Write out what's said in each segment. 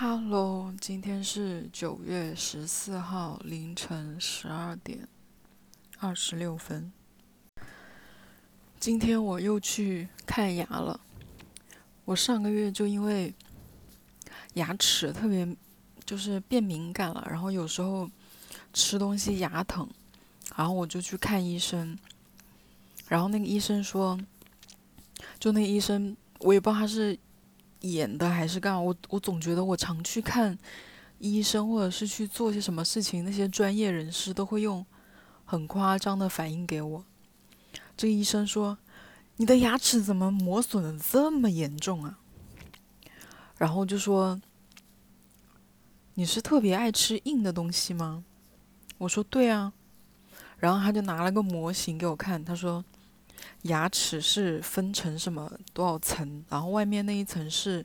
Hello，今天是九月十四号凌晨十二点二十六分。今天我又去看牙了。我上个月就因为牙齿特别就是变敏感了，然后有时候吃东西牙疼，然后我就去看医生。然后那个医生说，就那个医生，我也不知道他是。演的还是干？我我总觉得我常去看医生，或者是去做些什么事情，那些专业人士都会用很夸张的反应给我。这个医生说：“你的牙齿怎么磨损的这么严重啊？”然后就说：“你是特别爱吃硬的东西吗？”我说：“对啊。”然后他就拿了个模型给我看，他说。牙齿是分成什么多少层？然后外面那一层是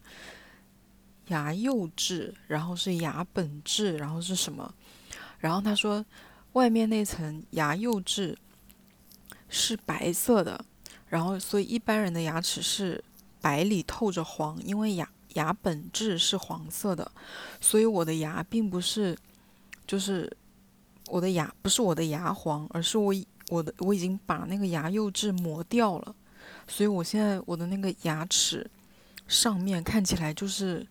牙釉质，然后是牙本质，然后是什么？然后他说，外面那层牙釉质是白色的，然后所以一般人的牙齿是白里透着黄，因为牙牙本质是黄色的，所以我的牙并不是，就是我的牙不是我的牙黄，而是我。我的我已经把那个牙釉质磨掉了，所以我现在我的那个牙齿上面看起来就是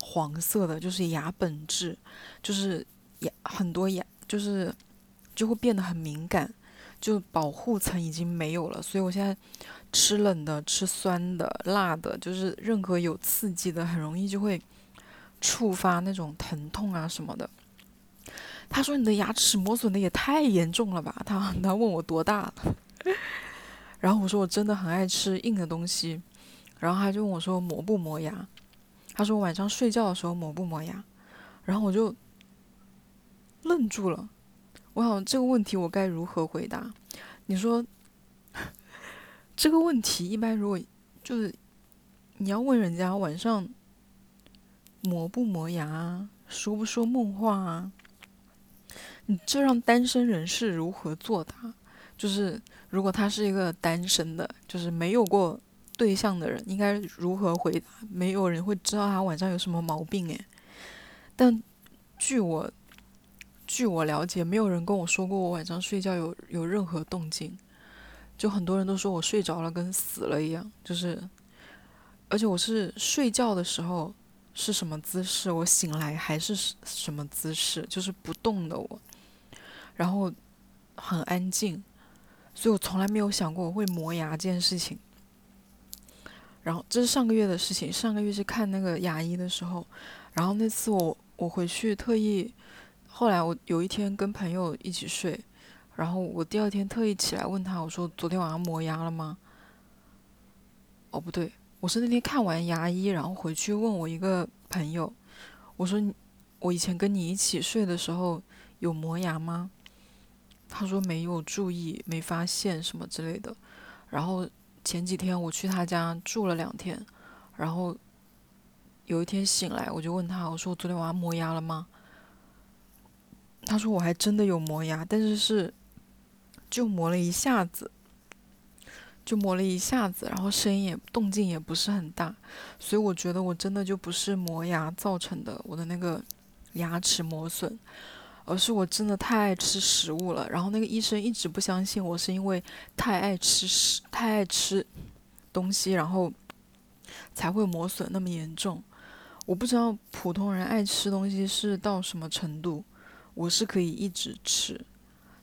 黄色的，就是牙本质，就是牙很多牙就是就会变得很敏感，就保护层已经没有了，所以我现在吃冷的、吃酸的、辣的，就是任何有刺激的，很容易就会触发那种疼痛啊什么的。他说：“你的牙齿磨损的也太严重了吧？”他他问我多大了，然后我说我真的很爱吃硬的东西，然后他就问我说磨不磨牙？他说晚上睡觉的时候磨不磨牙？然后我就愣住了，我想这个问题我该如何回答？你说 这个问题一般如果就是你要问人家晚上磨不磨牙，说不说梦话啊？这让单身人士如何作答？就是如果他是一个单身的，就是没有过对象的人，应该如何回答？没有人会知道他晚上有什么毛病诶。但据我据我了解，没有人跟我说过我晚上睡觉有有任何动静。就很多人都说我睡着了跟死了一样，就是而且我是睡觉的时候是什么姿势，我醒来还是什么姿势，就是不动的我。然后很安静，所以我从来没有想过我会磨牙这件事情。然后这是上个月的事情，上个月是看那个牙医的时候，然后那次我我回去特意，后来我有一天跟朋友一起睡，然后我第二天特意起来问他，我说昨天晚上磨牙了吗？哦不对，我是那天看完牙医，然后回去问我一个朋友，我说我以前跟你一起睡的时候有磨牙吗？他说没有注意，没发现什么之类的。然后前几天我去他家住了两天，然后有一天醒来，我就问他，我说我昨天晚上磨牙了吗？他说我还真的有磨牙，但是是就磨了一下子，就磨了一下子，然后声音也动静也不是很大，所以我觉得我真的就不是磨牙造成的我的那个牙齿磨损。而是我真的太爱吃食物了，然后那个医生一直不相信我是因为太爱吃食、太爱吃东西，然后才会磨损那么严重。我不知道普通人爱吃东西是到什么程度，我是可以一直吃，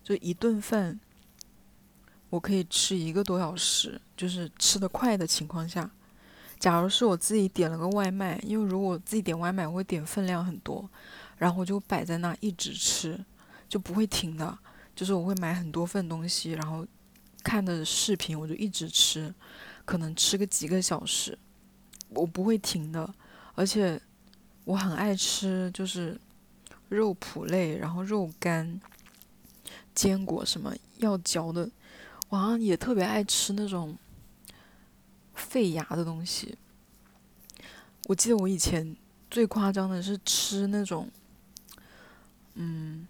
就一顿饭我可以吃一个多小时，就是吃的快的情况下。假如是我自己点了个外卖，因为如果自己点外卖，我会点分量很多。然后我就摆在那一直吃，就不会停的。就是我会买很多份东西，然后看的视频我就一直吃，可能吃个几个小时，我不会停的。而且我很爱吃，就是肉脯类，然后肉干、坚果什么要嚼的。我好像也特别爱吃那种费牙的东西。我记得我以前最夸张的是吃那种。嗯，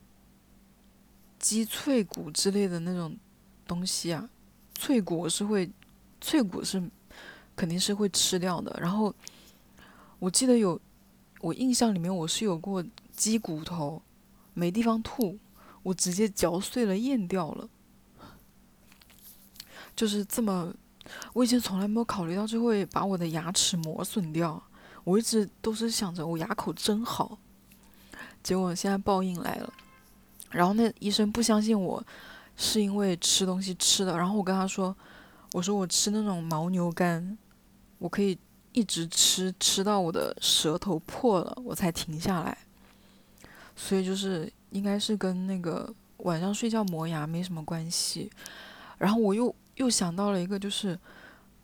鸡脆骨之类的那种东西啊，脆骨是会，脆骨是肯定是会吃掉的。然后我记得有，我印象里面我是有过鸡骨头没地方吐，我直接嚼碎了咽掉了，就是这么。我以前从来没有考虑到这会把我的牙齿磨损掉，我一直都是想着我牙口真好，结果现在报应来了。然后那医生不相信我，是因为吃东西吃的。然后我跟他说：“我说我吃那种牦牛肝，我可以。”一直吃吃到我的舌头破了，我才停下来。所以就是应该是跟那个晚上睡觉磨牙没什么关系。然后我又又想到了一个，就是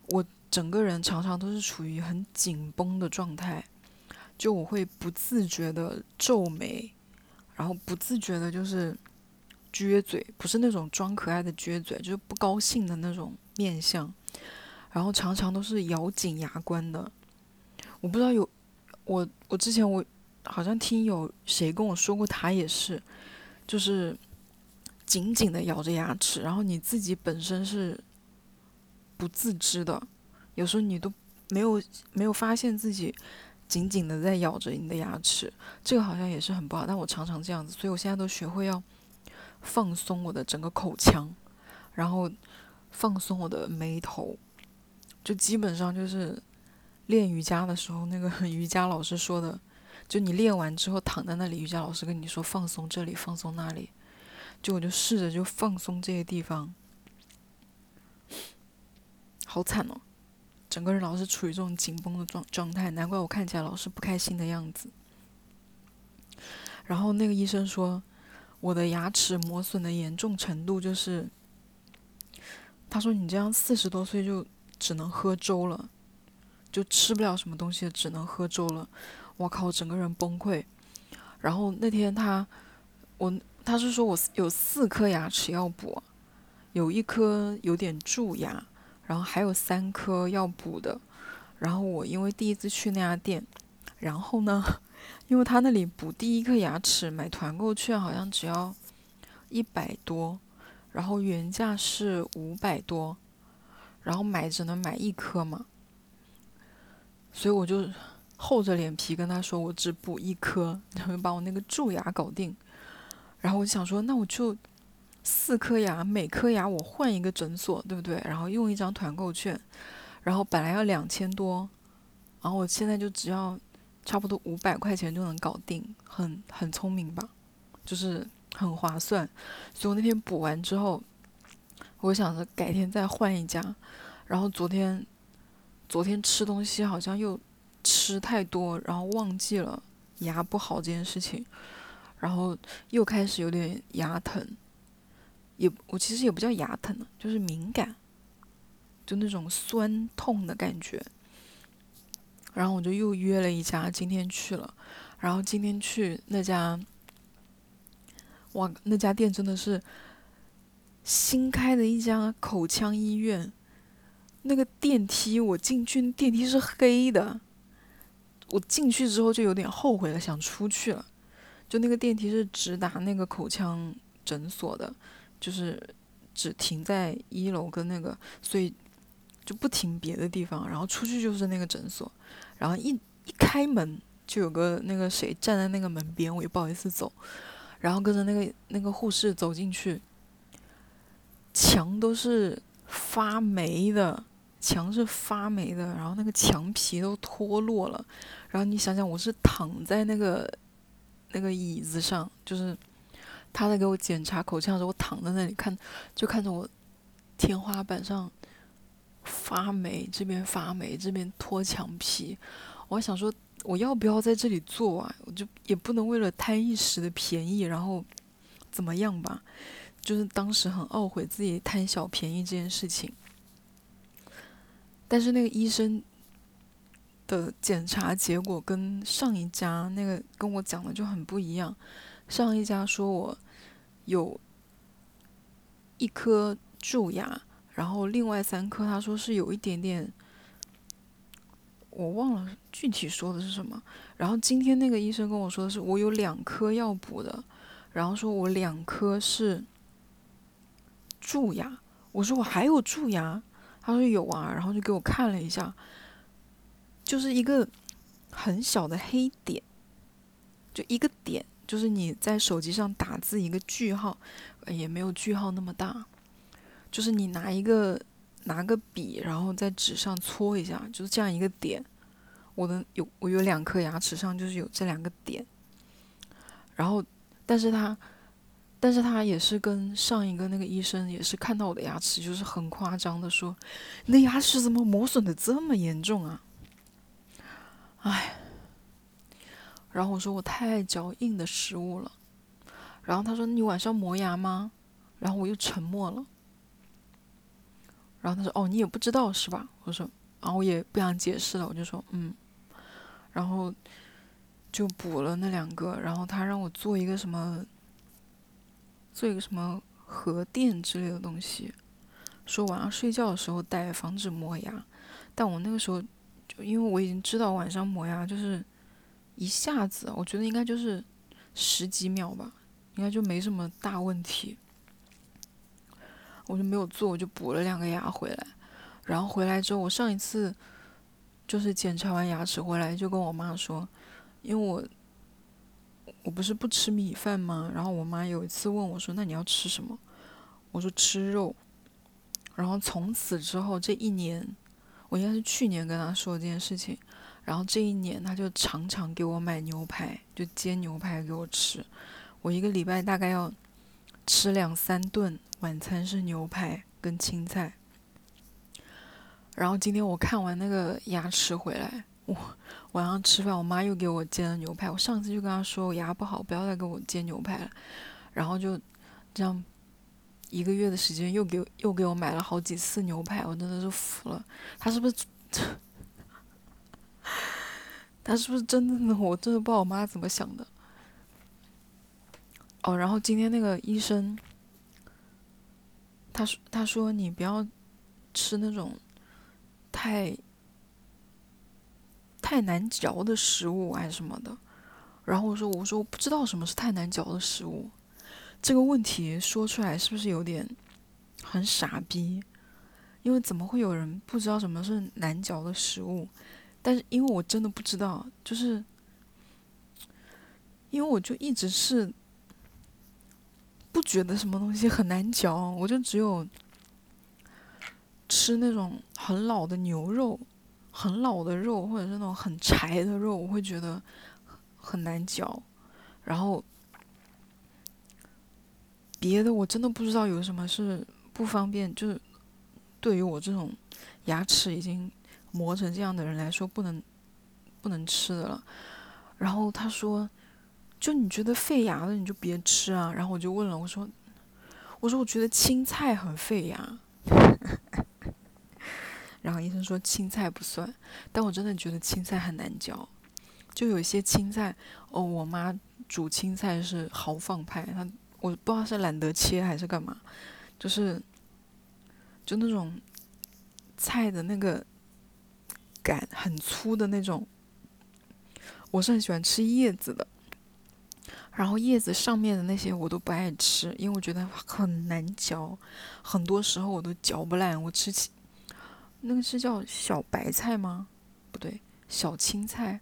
我整个人常常都是处于很紧绷的状态，就我会不自觉的皱眉，然后不自觉的就是撅嘴，不是那种装可爱的撅嘴，就是不高兴的那种面相。然后常常都是咬紧牙关的，我不知道有我我之前我好像听有谁跟我说过，他也是，就是紧紧的咬着牙齿，然后你自己本身是不自知的，有时候你都没有没有发现自己紧紧的在咬着你的牙齿，这个好像也是很不好。但我常常这样子，所以我现在都学会要放松我的整个口腔，然后放松我的眉头。就基本上就是练瑜伽的时候，那个 瑜伽老师说的，就你练完之后躺在那里，瑜伽老师跟你说放松这里，放松那里，就我就试着就放松这些地方，好惨哦，整个人老是处于这种紧绷的状状态，难怪我看起来老是不开心的样子。然后那个医生说，我的牙齿磨损的严重程度就是，他说你这样四十多岁就。只能喝粥了，就吃不了什么东西，只能喝粥了。我靠，整个人崩溃。然后那天他，我他是说我有四颗牙齿要补，有一颗有点蛀牙，然后还有三颗要补的。然后我因为第一次去那家店，然后呢，因为他那里补第一颗牙齿买团购券好像只要一百多，然后原价是五百多。然后买只能买一颗嘛，所以我就厚着脸皮跟他说我只补一颗，然后把我那个蛀牙搞定。然后我就想说，那我就四颗牙，每颗牙我换一个诊所，对不对？然后用一张团购券，然后本来要两千多，然后我现在就只要差不多五百块钱就能搞定，很很聪明吧？就是很划算。所以我那天补完之后。我想着改天再换一家，然后昨天，昨天吃东西好像又吃太多，然后忘记了牙不好这件事情，然后又开始有点牙疼，也我其实也不叫牙疼了，就是敏感，就那种酸痛的感觉，然后我就又约了一家，今天去了，然后今天去那家，哇，那家店真的是。新开的一家口腔医院，那个电梯我进去，电梯是黑的。我进去之后就有点后悔了，想出去了。就那个电梯是直达那个口腔诊所的，就是只停在一楼跟那个，所以就不停别的地方。然后出去就是那个诊所，然后一一开门就有个那个谁站在那个门边，我也不好意思走，然后跟着那个那个护士走进去。墙都是发霉的，墙是发霉的，然后那个墙皮都脱落了。然后你想想，我是躺在那个那个椅子上，就是他在给我检查口腔的时候，我躺在那里看，就看着我天花板上发霉，这边发霉，这边脱墙皮。我想说，我要不要在这里做啊？我就也不能为了贪一时的便宜，然后怎么样吧？就是当时很懊悔自己贪小便宜这件事情，但是那个医生的检查结果跟上一家那个跟我讲的就很不一样。上一家说我有一颗蛀牙，然后另外三颗他说是有一点点，我忘了具体说的是什么。然后今天那个医生跟我说的是我有两颗要补的，然后说我两颗是。蛀牙，我说我还有蛀牙，他说有啊，然后就给我看了一下，就是一个很小的黑点，就一个点，就是你在手机上打字一个句号，也没有句号那么大，就是你拿一个拿个笔，然后在纸上搓一下，就是这样一个点。我的有我有两颗牙齿上就是有这两个点，然后，但是他，但是他也是跟上一个那个医生也是看到我的牙齿，就是很夸张的说，你的牙齿怎么磨损的这么严重啊？唉，然后我说我太爱嚼硬的食物了，然后他说你晚上磨牙吗？然后我又沉默了，然后他说哦你也不知道是吧？我说，然后我也不想解释了，我就说嗯。然后就补了那两个，然后他让我做一个什么，做一个什么核电之类的东西，说晚上睡觉的时候戴，防止磨牙。但我那个时候就因为我已经知道晚上磨牙就是一下子，我觉得应该就是十几秒吧，应该就没什么大问题，我就没有做，我就补了两个牙回来。然后回来之后，我上一次。就是检查完牙齿回来，就跟我妈说，因为我我不是不吃米饭吗？然后我妈有一次问我说：“那你要吃什么？”我说：“吃肉。”然后从此之后这一年，我应该是去年跟她说这件事情，然后这一年他就常常给我买牛排，就煎牛排给我吃。我一个礼拜大概要吃两三顿，晚餐是牛排跟青菜。然后今天我看完那个牙齿回来，我晚上吃饭，我妈又给我煎了牛排。我上次就跟她说我牙不好，不要再给我煎牛排了。然后就这样一个月的时间，又给又给我买了好几次牛排，我真的是服了。他是不是？他是不是真的呢？我真的不知道我妈怎么想的。哦，然后今天那个医生，他说他说你不要吃那种。太太难嚼的食物还是什么的，然后我说我说我不知道什么是太难嚼的食物，这个问题说出来是不是有点很傻逼？因为怎么会有人不知道什么是难嚼的食物？但是因为我真的不知道，就是因为我就一直是不觉得什么东西很难嚼，我就只有。吃那种很老的牛肉，很老的肉，或者是那种很柴的肉，我会觉得很难嚼。然后别的我真的不知道有什么是不方便，就是对于我这种牙齿已经磨成这样的人来说，不能不能吃的了。然后他说：“就你觉得费牙的，你就别吃啊。”然后我就问了，我说：“我说我觉得青菜很费牙。”然后医生说青菜不算，但我真的觉得青菜很难嚼。就有一些青菜，哦，我妈煮青菜是豪放派，她我不知道是懒得切还是干嘛，就是就那种菜的那个杆很粗的那种，我是很喜欢吃叶子的。然后叶子上面的那些我都不爱吃，因为我觉得很难嚼，很多时候我都嚼不烂。我吃起。那个是叫小白菜吗？不对，小青菜，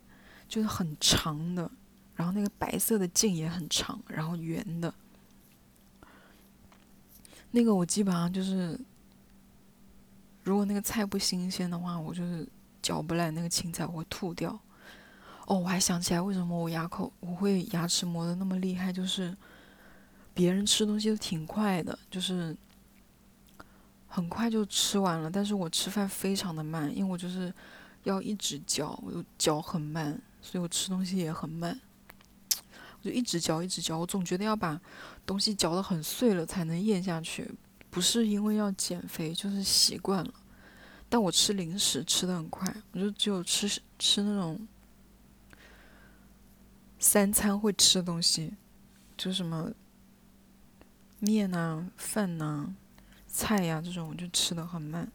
就是很长的，然后那个白色的茎也很长，然后圆的。那个我基本上就是，如果那个菜不新鲜的话，我就是嚼不烂那个青菜，我会吐掉。哦，我还想起来，为什么我牙口我会牙齿磨得那么厉害，就是别人吃东西都挺快的，就是。很快就吃完了，但是我吃饭非常的慢，因为我就是要一直嚼，我就嚼很慢，所以我吃东西也很慢。我就一直嚼，一直嚼，我总觉得要把东西嚼得很碎了才能咽下去，不是因为要减肥，就是习惯了。但我吃零食吃的很快，我就只有吃吃那种三餐会吃的东西，就什么面呐、饭呐。菜呀，这种我就吃的很慢，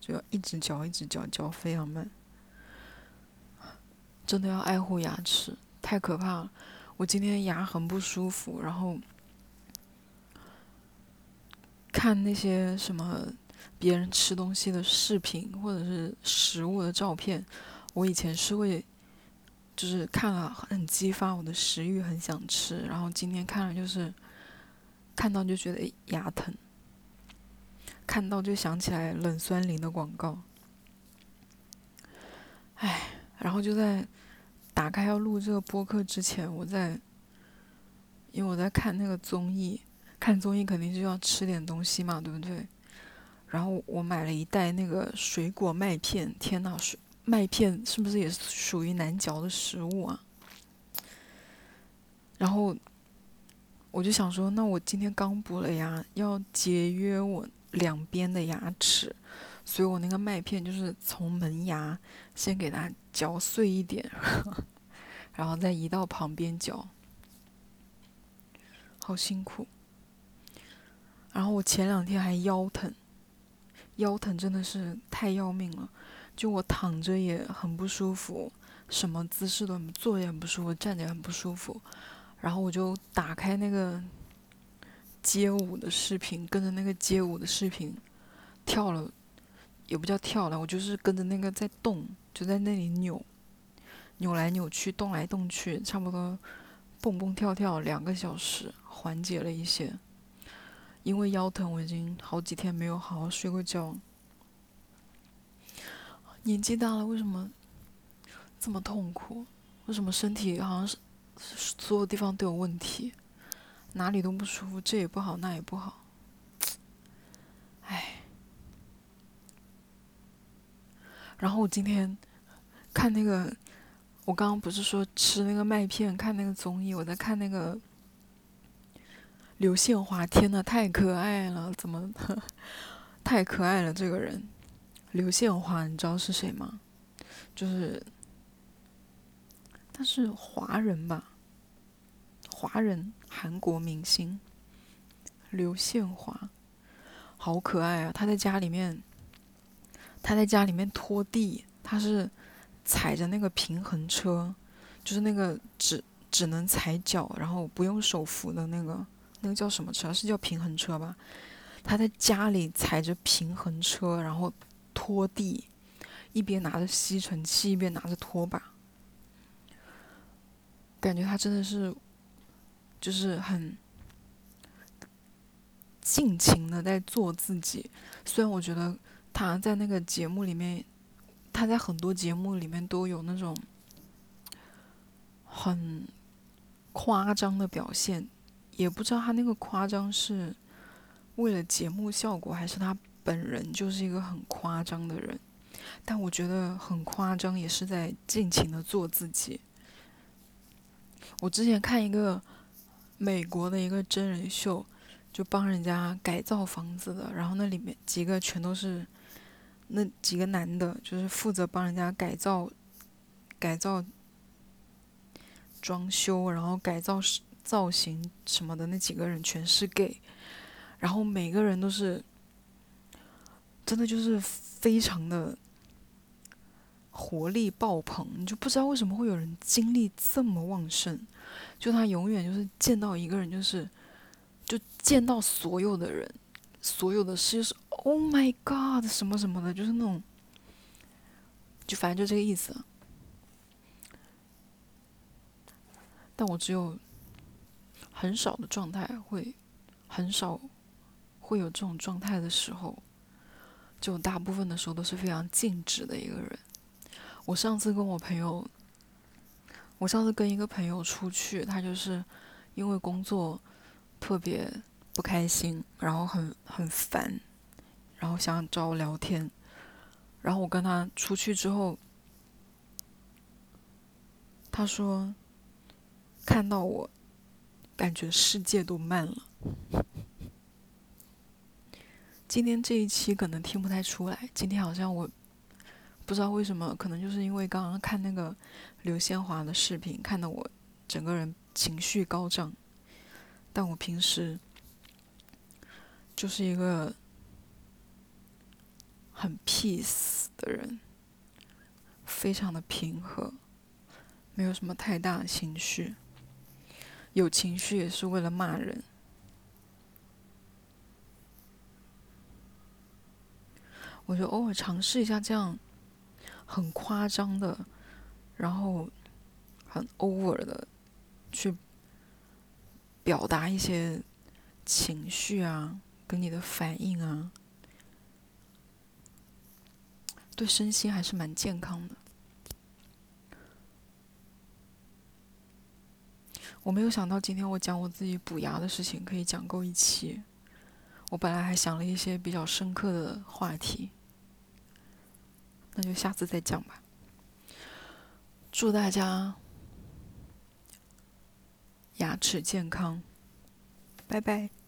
就要一直嚼，一直嚼，嚼非常慢。真的要爱护牙齿，太可怕了。我今天牙很不舒服，然后看那些什么别人吃东西的视频或者是食物的照片，我以前是会就是看了很激发我的食欲，很想吃。然后今天看了就是看到就觉得牙疼，看到就想起来冷酸灵的广告。唉，然后就在打开要录这个播客之前，我在因为我在看那个综艺，看综艺肯定就要吃点东西嘛，对不对？然后我买了一袋那个水果麦片，天呐，水麦片是不是也属于难嚼的食物啊？然后我就想说，那我今天刚补了牙，要节约我两边的牙齿。所以我那个麦片就是从门牙先给它嚼碎一点，然后再移到旁边嚼，好辛苦。然后我前两天还腰疼，腰疼真的是太要命了，就我躺着也很不舒服，什么姿势都坐也很不舒服，站着也很不舒服。然后我就打开那个街舞的视频，跟着那个街舞的视频跳了。也不叫跳了，我就是跟着那个在动，就在那里扭，扭来扭去，动来动去，差不多蹦蹦跳跳两个小时，缓解了一些。因为腰疼，我已经好几天没有好好睡过觉。年纪大了，为什么这么痛苦？为什么身体好像是所有地方都有问题，哪里都不舒服，这也不好，那也不好。唉。然后我今天看那个，我刚刚不是说吃那个麦片，看那个综艺，我在看那个刘宪华，天呐，太可爱了，怎么 太可爱了？这个人，刘宪华，你知道是谁吗？就是他是华人吧，华人韩国明星刘宪华，好可爱啊！他在家里面。他在家里面拖地，他是踩着那个平衡车，就是那个只只能踩脚，然后不用手扶的那个，那个叫什么车？是叫平衡车吧？他在家里踩着平衡车，然后拖地，一边拿着吸尘器，一边拿着拖把，感觉他真的是，就是很尽情的在做自己。虽然我觉得。他在那个节目里面，他在很多节目里面都有那种很夸张的表现，也不知道他那个夸张是为了节目效果，还是他本人就是一个很夸张的人。但我觉得很夸张，也是在尽情的做自己。我之前看一个美国的一个真人秀，就帮人家改造房子的，然后那里面几个全都是。那几个男的，就是负责帮人家改造、改造、装修，然后改造造型什么的那几个人全是 gay，然后每个人都是真的就是非常的活力爆棚，你就不知道为什么会有人精力这么旺盛，就他永远就是见到一个人就是就见到所有的人。所有的事就是 Oh my God，什么什么的，就是那种，就反正就这个意思。但我只有很少的状态会，很少会有这种状态的时候，就大部分的时候都是非常静止的一个人。我上次跟我朋友，我上次跟一个朋友出去，他就是因为工作特别。不开心，然后很很烦，然后想找我聊天，然后我跟他出去之后，他说看到我，感觉世界都慢了。今天这一期可能听不太出来，今天好像我不知道为什么，可能就是因为刚刚看那个刘宪华的视频，看得我整个人情绪高涨，但我平时。就是一个很 peace 的人，非常的平和，没有什么太大情绪，有情绪也是为了骂人。我就偶尔尝试一下这样很夸张的，然后很 over 的去表达一些情绪啊，跟你的反应啊，对身心还是蛮健康的。我没有想到今天我讲我自己补牙的事情可以讲够一期。我本来还想了一些比较深刻的话题，那就下次再讲吧。祝大家牙齿健康，拜拜。